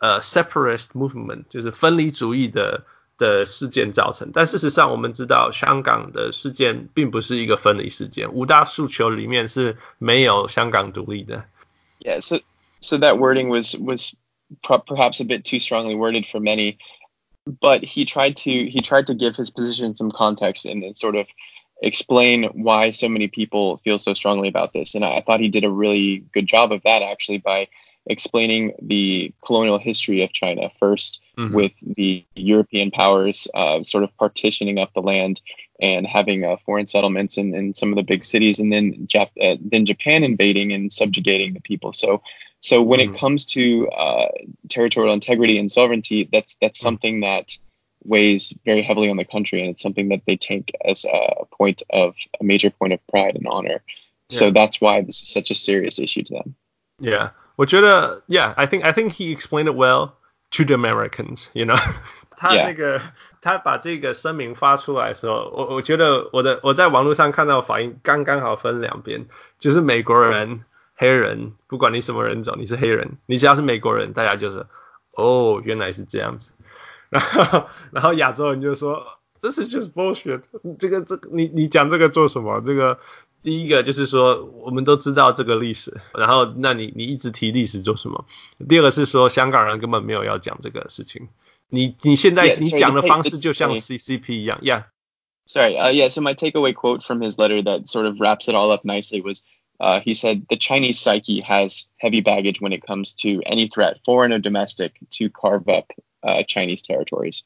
呃 separatist movement，就是分离主义的的事件造成。但事实上，我们知道香港的事件并不是一个分离事件，五大诉求里面是没有香港独立的。Yes, so that wording was was perhaps a bit too strongly worded for many, but he tried to he tried to give his position some context and, and sort of explain why so many people feel so strongly about this. And I, I thought he did a really good job of that actually by explaining the colonial history of China 1st Mhm. with the European powers uh, sort of partitioning up the land and having uh, foreign settlements in, in some of the big cities, and then Jap- uh, then Japan invading and subjugating the people. So so when Mhm. it comes to uh, territorial integrity and sovereignty, that's that's Mhm. something that weighs very heavily on the country, and it's something that they take as a point of a major point of pride and honor. So Yeah. that's why this is such a serious issue to them. Yeah，我觉得，Yeah，I think I think he explained it well to the Americans，you know (laughs) 他 Yeah. 那个他把这个声明发出来的时候，我我觉得我的我在网络上看到反应刚刚好分两边，就是美国人、 黑人，不管你什么人种，你是黑人，你只要是美国人，大家就是哦，原来是这样子。(laughs) 然后然后亚洲人就说，This is just bullshit，这个这个你你讲这个做什么？这个第一个就是说，我们都知道这个历史，然后那你你一直提历史做什么？第二个是说，香港人根本没有要讲这个事情。你你现在你讲的方式就像 CCP 一样，Yeah，Sorry. Uh, yeah. So my takeaway quote from his letter that sort of wraps it all up nicely was. Uh, he said the Chinese psyche has heavy baggage when it comes to any threat, foreign or domestic, to carve up uh, Chinese territories.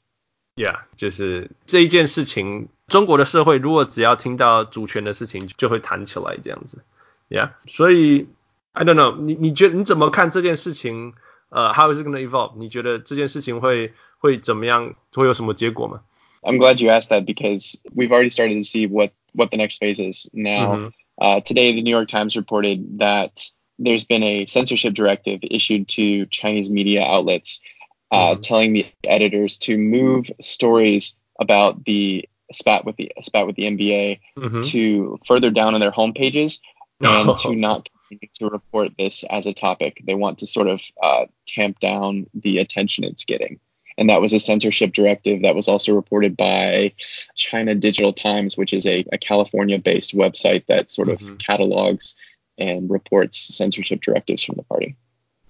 Yeah，就是这一件事情，中国的社会如果只要听到主权的事情，就会弹起来这样子。Yeah，所以 I don't know，你你觉得你怎么看这件事情？呃、h o w is it going to evolve？你觉得这件事情会会怎么样？会有什么结果吗？ I'm glad you asked that because we've already started to see what what the next phase is. Now, Mhm. uh, today the New York Times reported that there's been a censorship directive issued to Chinese media outlets, uh, Mhm. telling the editors to move stories about the spat with the spat with the NBA 嗯哼，to further down on their homepages and Oh. to not continue to report this as a topic. They want to sort of uh, tamp down the attention it's getting And that was a censorship directive that was also reported by China Digital Times, which is a, a California based website that sort of Mhm. catalogs and reports censorship directives from the party.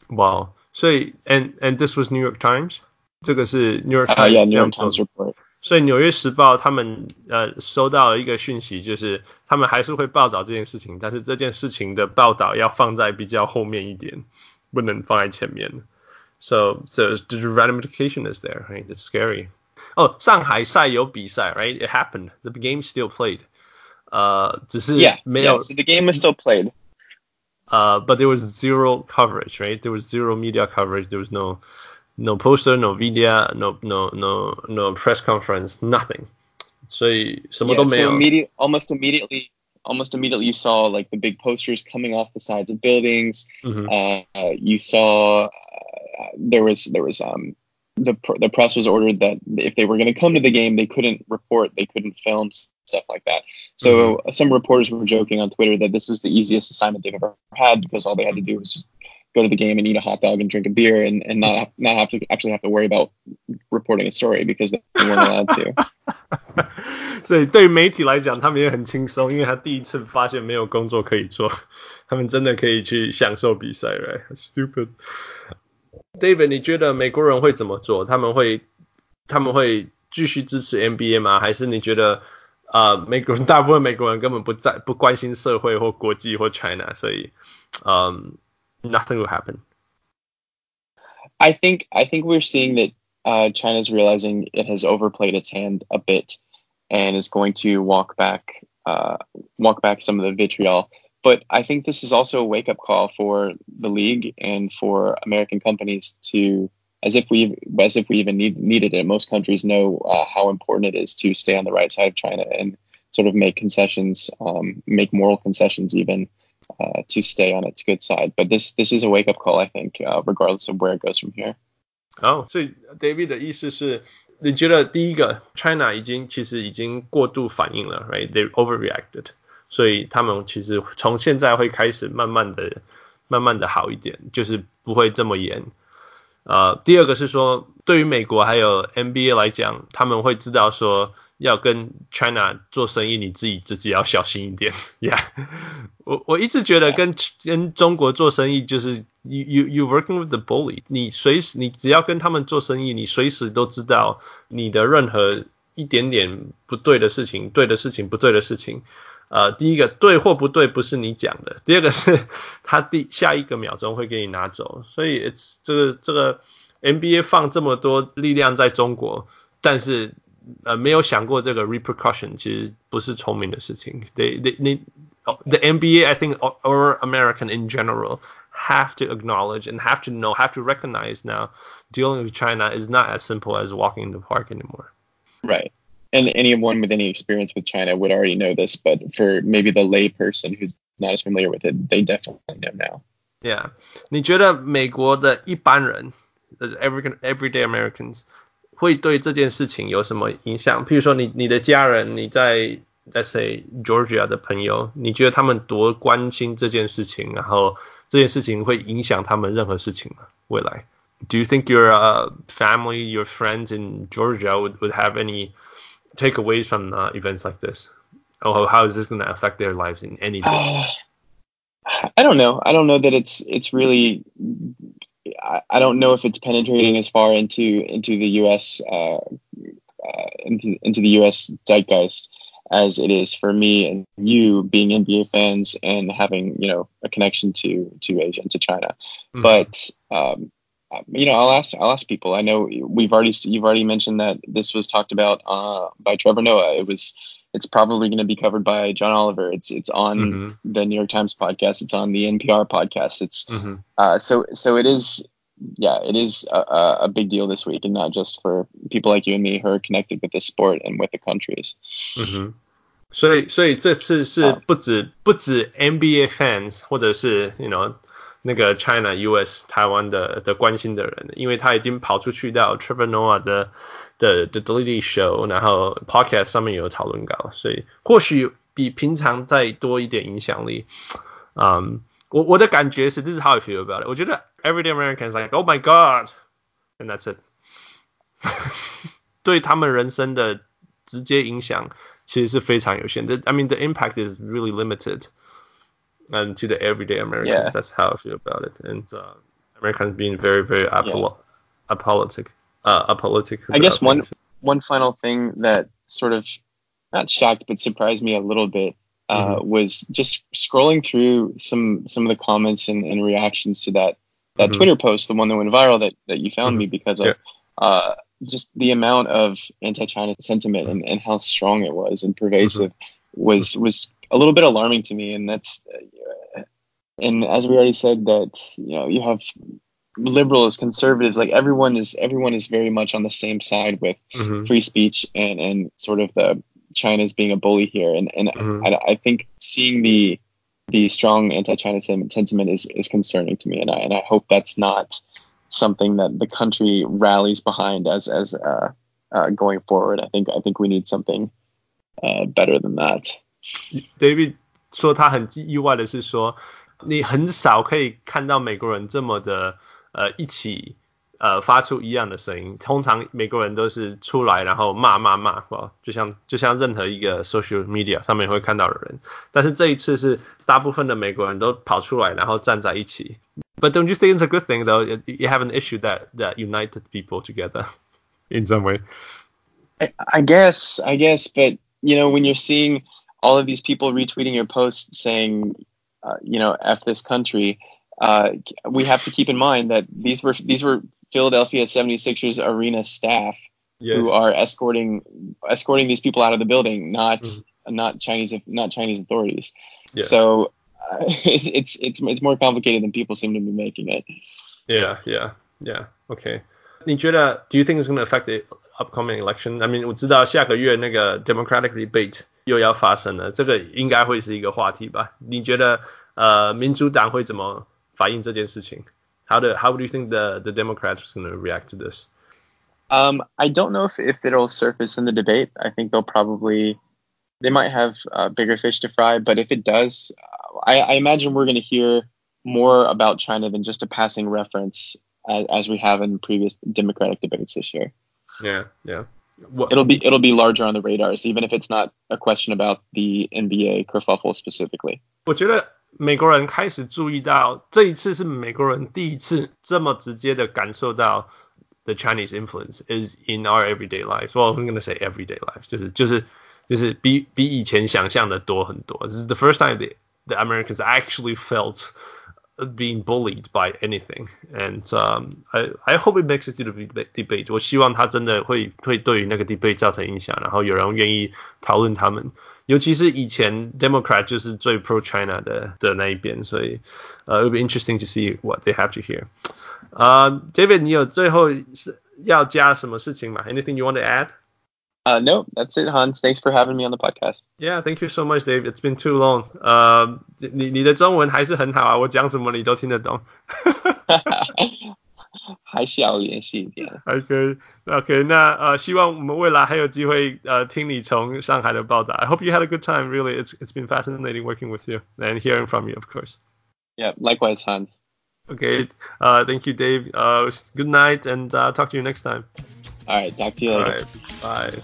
Wow，所以 and and this was New York Times，这个是 New York Uh, Times yeah, 这 New 样 York 做 Times 的。 report. 所以《纽约时报》他们呃收到了一个讯息，就是他们还是会报道这件事情，但是这件事情的报道要放在比较后面一点，不能放在前面。 so so the ramification is there, right? It's scary. Oh, Shanghai Sai right? It happened. The game still played. Uh, this yeah, yeah, so the game is still played. Uh, but there was zero coverage, right? There was zero media coverage. There was no no poster, no video, no no no no press conference, nothing. So yeah, so immediate, almost immediately almost immediately you saw like the big posters coming off the sides of buildings. Mm-hmm. Uh, you saw there was there was um the the press was ordered that if they were going to come to the game, they couldn't report, they couldn't film stuff like that. So mm-hmm. some reporters were joking on Twitter that this was the easiest assignment they've ever had because all they had to do was just go to the game and eat a hot dog and drink a beer and, and not not have to actually have to worry about reporting a story because they weren't allowed to. (laughs) 所以对于媒体来讲，他们也很轻松，因为他第一次发现没有工作可以做，他们真的可以去享受比赛，right？Stupid。 David，你觉得美国人会怎么做？他们会他们会继续支持 NBA 吗？还是你觉得啊、呃，美国人大部分美国人根本不在不关心社会或国际或 China，所以嗯、um,，nothing will happen。 I think I think we're seeing that uh, China's realizing it has overplayed its hand a bit and is going to walk back uh, walk back some of the vitriol. But I think this is also a wake up call for the league and for American companies to, as if we as if we even need, needed it. Most countries know uh, how important it is to stay on the right side of China and sort of make concessions, um, make moral concessions even. Uh, to stay on its good side, but this this is a wake up call, I think, uh, regardless of where it goes from here. 哦，所以 David 的意思是，你觉得第一个，China 已经其实已经过度反应了，right？They overreacted， 所以他们其实从现在会开始慢慢的、慢慢的好一点，就是不会这么严。呃，第二个是说，对于美国还有 NBA 来讲，他们会知道说要跟 China 做生意，你自己自己要小心一点。(laughs) Yeah，我我一直觉得跟跟中国做生意就是 you you you working with the bully，你随时你只要跟他们做生意，你随时都知道你的任何一点点不对的事情，对的事情，不对的事情。呃，第一个对或不对不是你讲的，第二个是他第下一个秒钟会给你拿走，所以 it's 这个这个 (laughs) NBA 放这么多力量在中国，但是呃没有想过这个 repercussion 其实不是聪明的事情。They they they the NBA I think or American in general have to acknowledge and have to know have to recognize now dealing with China is not as simple as walking in the park anymore. Right and anyone with any experience with China would already know this, but for maybe the lay person who's not as familiar with it, they definitely know now. Yeah，你觉得美国的一般人，every everyday Americans 会对这件事情有什么影响？譬如说你你的家人，你在 let's say Georgia 的朋友，你觉得他们多关心这件事情，然后这件事情会影响他们任何事情吗？未来？Do you think your uh, family, your friends in Georgia would, would have any takeaways from uh, events like this? Or how is this going to affect their lives in any way? Uh, (sighs) I don't know. I don't know that it's it's really. I, I don't know if it's penetrating as far into into the U.S. Uh, uh, into into the U.S. zeitgeist as it is for me and you being NBA fans and having you know a connection to to Asia and to China. Mm-hmm. But um, you know, I'll ask I'll ask people. I know we've already you've already mentioned that this was talked about uh, by Trevor Noah. It was it's probably going to be covered by John Oliver. It's it's on mm-hmm. the New York Times podcast. It's on the NPR podcast. It's mm-hmm. uh, so so it is. Yeah, it is a, a, big deal this week, and not just for people like you and me who are connected with the sport and with the countries. 嗯哼，所以所以这次是不止、uh, 不止 NBA fans，或者是 you know 那个 China、US、台湾的的关心的人，因为他已经跑出去到 Trevor Noah 的的的 Daily Show，然后 Podcast 上面有讨论稿，所以或许比平常再多一点影响力。嗯、um,，我我的感觉是，this is how I feel about it。我觉得 Everyday Americans like oh my god，and that's it (laughs) 对他们人生的直接影响其实是非常有限的。I mean the impact is really limited And to the everyday Americans. Yeah. That's how I feel about it. And uh, Americans being very, very apolo- yeah. apolitic, uh, apolitic. I guess one one final thing that sort of not shocked but surprised me a little bit uh, mm-hmm. was just scrolling through some some of the comments and, and reactions to that that mm-hmm. Twitter post, the one that went viral that that you found mm-hmm. me because of. Yeah. Uh, just the amount of anti-China sentiment and, and how strong it was and pervasive was was a little bit alarming to me, and that's uh, and as we already said that you know you have liberals, conservatives, like everyone is everyone is very much on the same side with mm-hmm. free speech and and sort of the China's being a bully here, and and mm-hmm. I, I think seeing the the strong anti-China sentiment is is concerning to me, and I and I hope that's not something that the country rallies behind as as uh, uh, going forward. I think I think we need something uh, better than that. David 说他很意外的是说，你很少可以看到美国人这么的呃一起呃发出一样的声音。通常美国人都是出来然后骂骂骂，哦，就像就像任何一个 social media 上面会看到的人。但是这一次是大部分的美国人都跑出来，然后站在一起。But don't you think it's a good thing though? You have an issue that that united people together (laughs) in some way. I, I guess, I guess, but you know, when you're seeing all of these people retweeting your posts saying, uh, you know, "f this country," uh, we have to keep in mind that these were these were Philadelphia 76ers arena staff yes. who are escorting escorting these people out of the building, not mm. not Chinese not Chinese authorities. Yeah. So uh, (laughs) it's it's it's more complicated than people seem to be making it. Yeah, yeah, yeah. Okay. 你觉得 Do you think it's going to affect the upcoming election? I mean，我知道下个月那个 Democratic debate 又要发生了，这个应该会是一个话题吧？你觉得呃民主党会怎么反映这件事情？How do How do you think the the Democrats are going to react to this? Um, I don't know if, if it'll surface in the debate. I think they'll probably they might have uh, bigger fish to fry. But if it does, uh, I, I imagine we're going to hear more about China than just a passing reference as, as we have in previous Democratic debates this year. Yeah, yeah. What, it'll be it'll be larger on the radars, even if it's not a question about the NBA kerfuffle specifically. 我觉得美国人开始注意到，这一次是美国人第一次这么直接的感受到 the Chinese influence is in our everyday lives. Well, I'm going to say everyday lives，就是就是就是比比以前想象的多很多。This is the first time the the Americans actually felt being bullied by anything. And um, I I hope it makes it to the debate. 我希望他真的会会对于那个 debate 造成影响，然后有人愿意讨论他们。尤其是以前 Democrat 就是最 pro China 的的那一边，所以呃、uh,，it will be interesting to see what they have to hear. 呃、uh,，David，你有最后是要加什么事情吗？Anything you want to add? Uh, no, that's it, Hans. Thanks for having me on the podcast. Yeah, thank you so much, Dave. It's been too long. 呃，你你的中文还是很好啊，我讲什么你都听得懂。还是要联系一点。OK OK，(laughs) 那呃，希望我们未来还有机会呃听你从上海的报道。I hope you had a good time. Really, it's it's been fascinating working with you and hearing from you, of course. Yeah, likewise, Hans. Okay, uh, thank you, Dave. Uh, good night, and uh, talk to you next time. All right, talk to you later. All right, bye.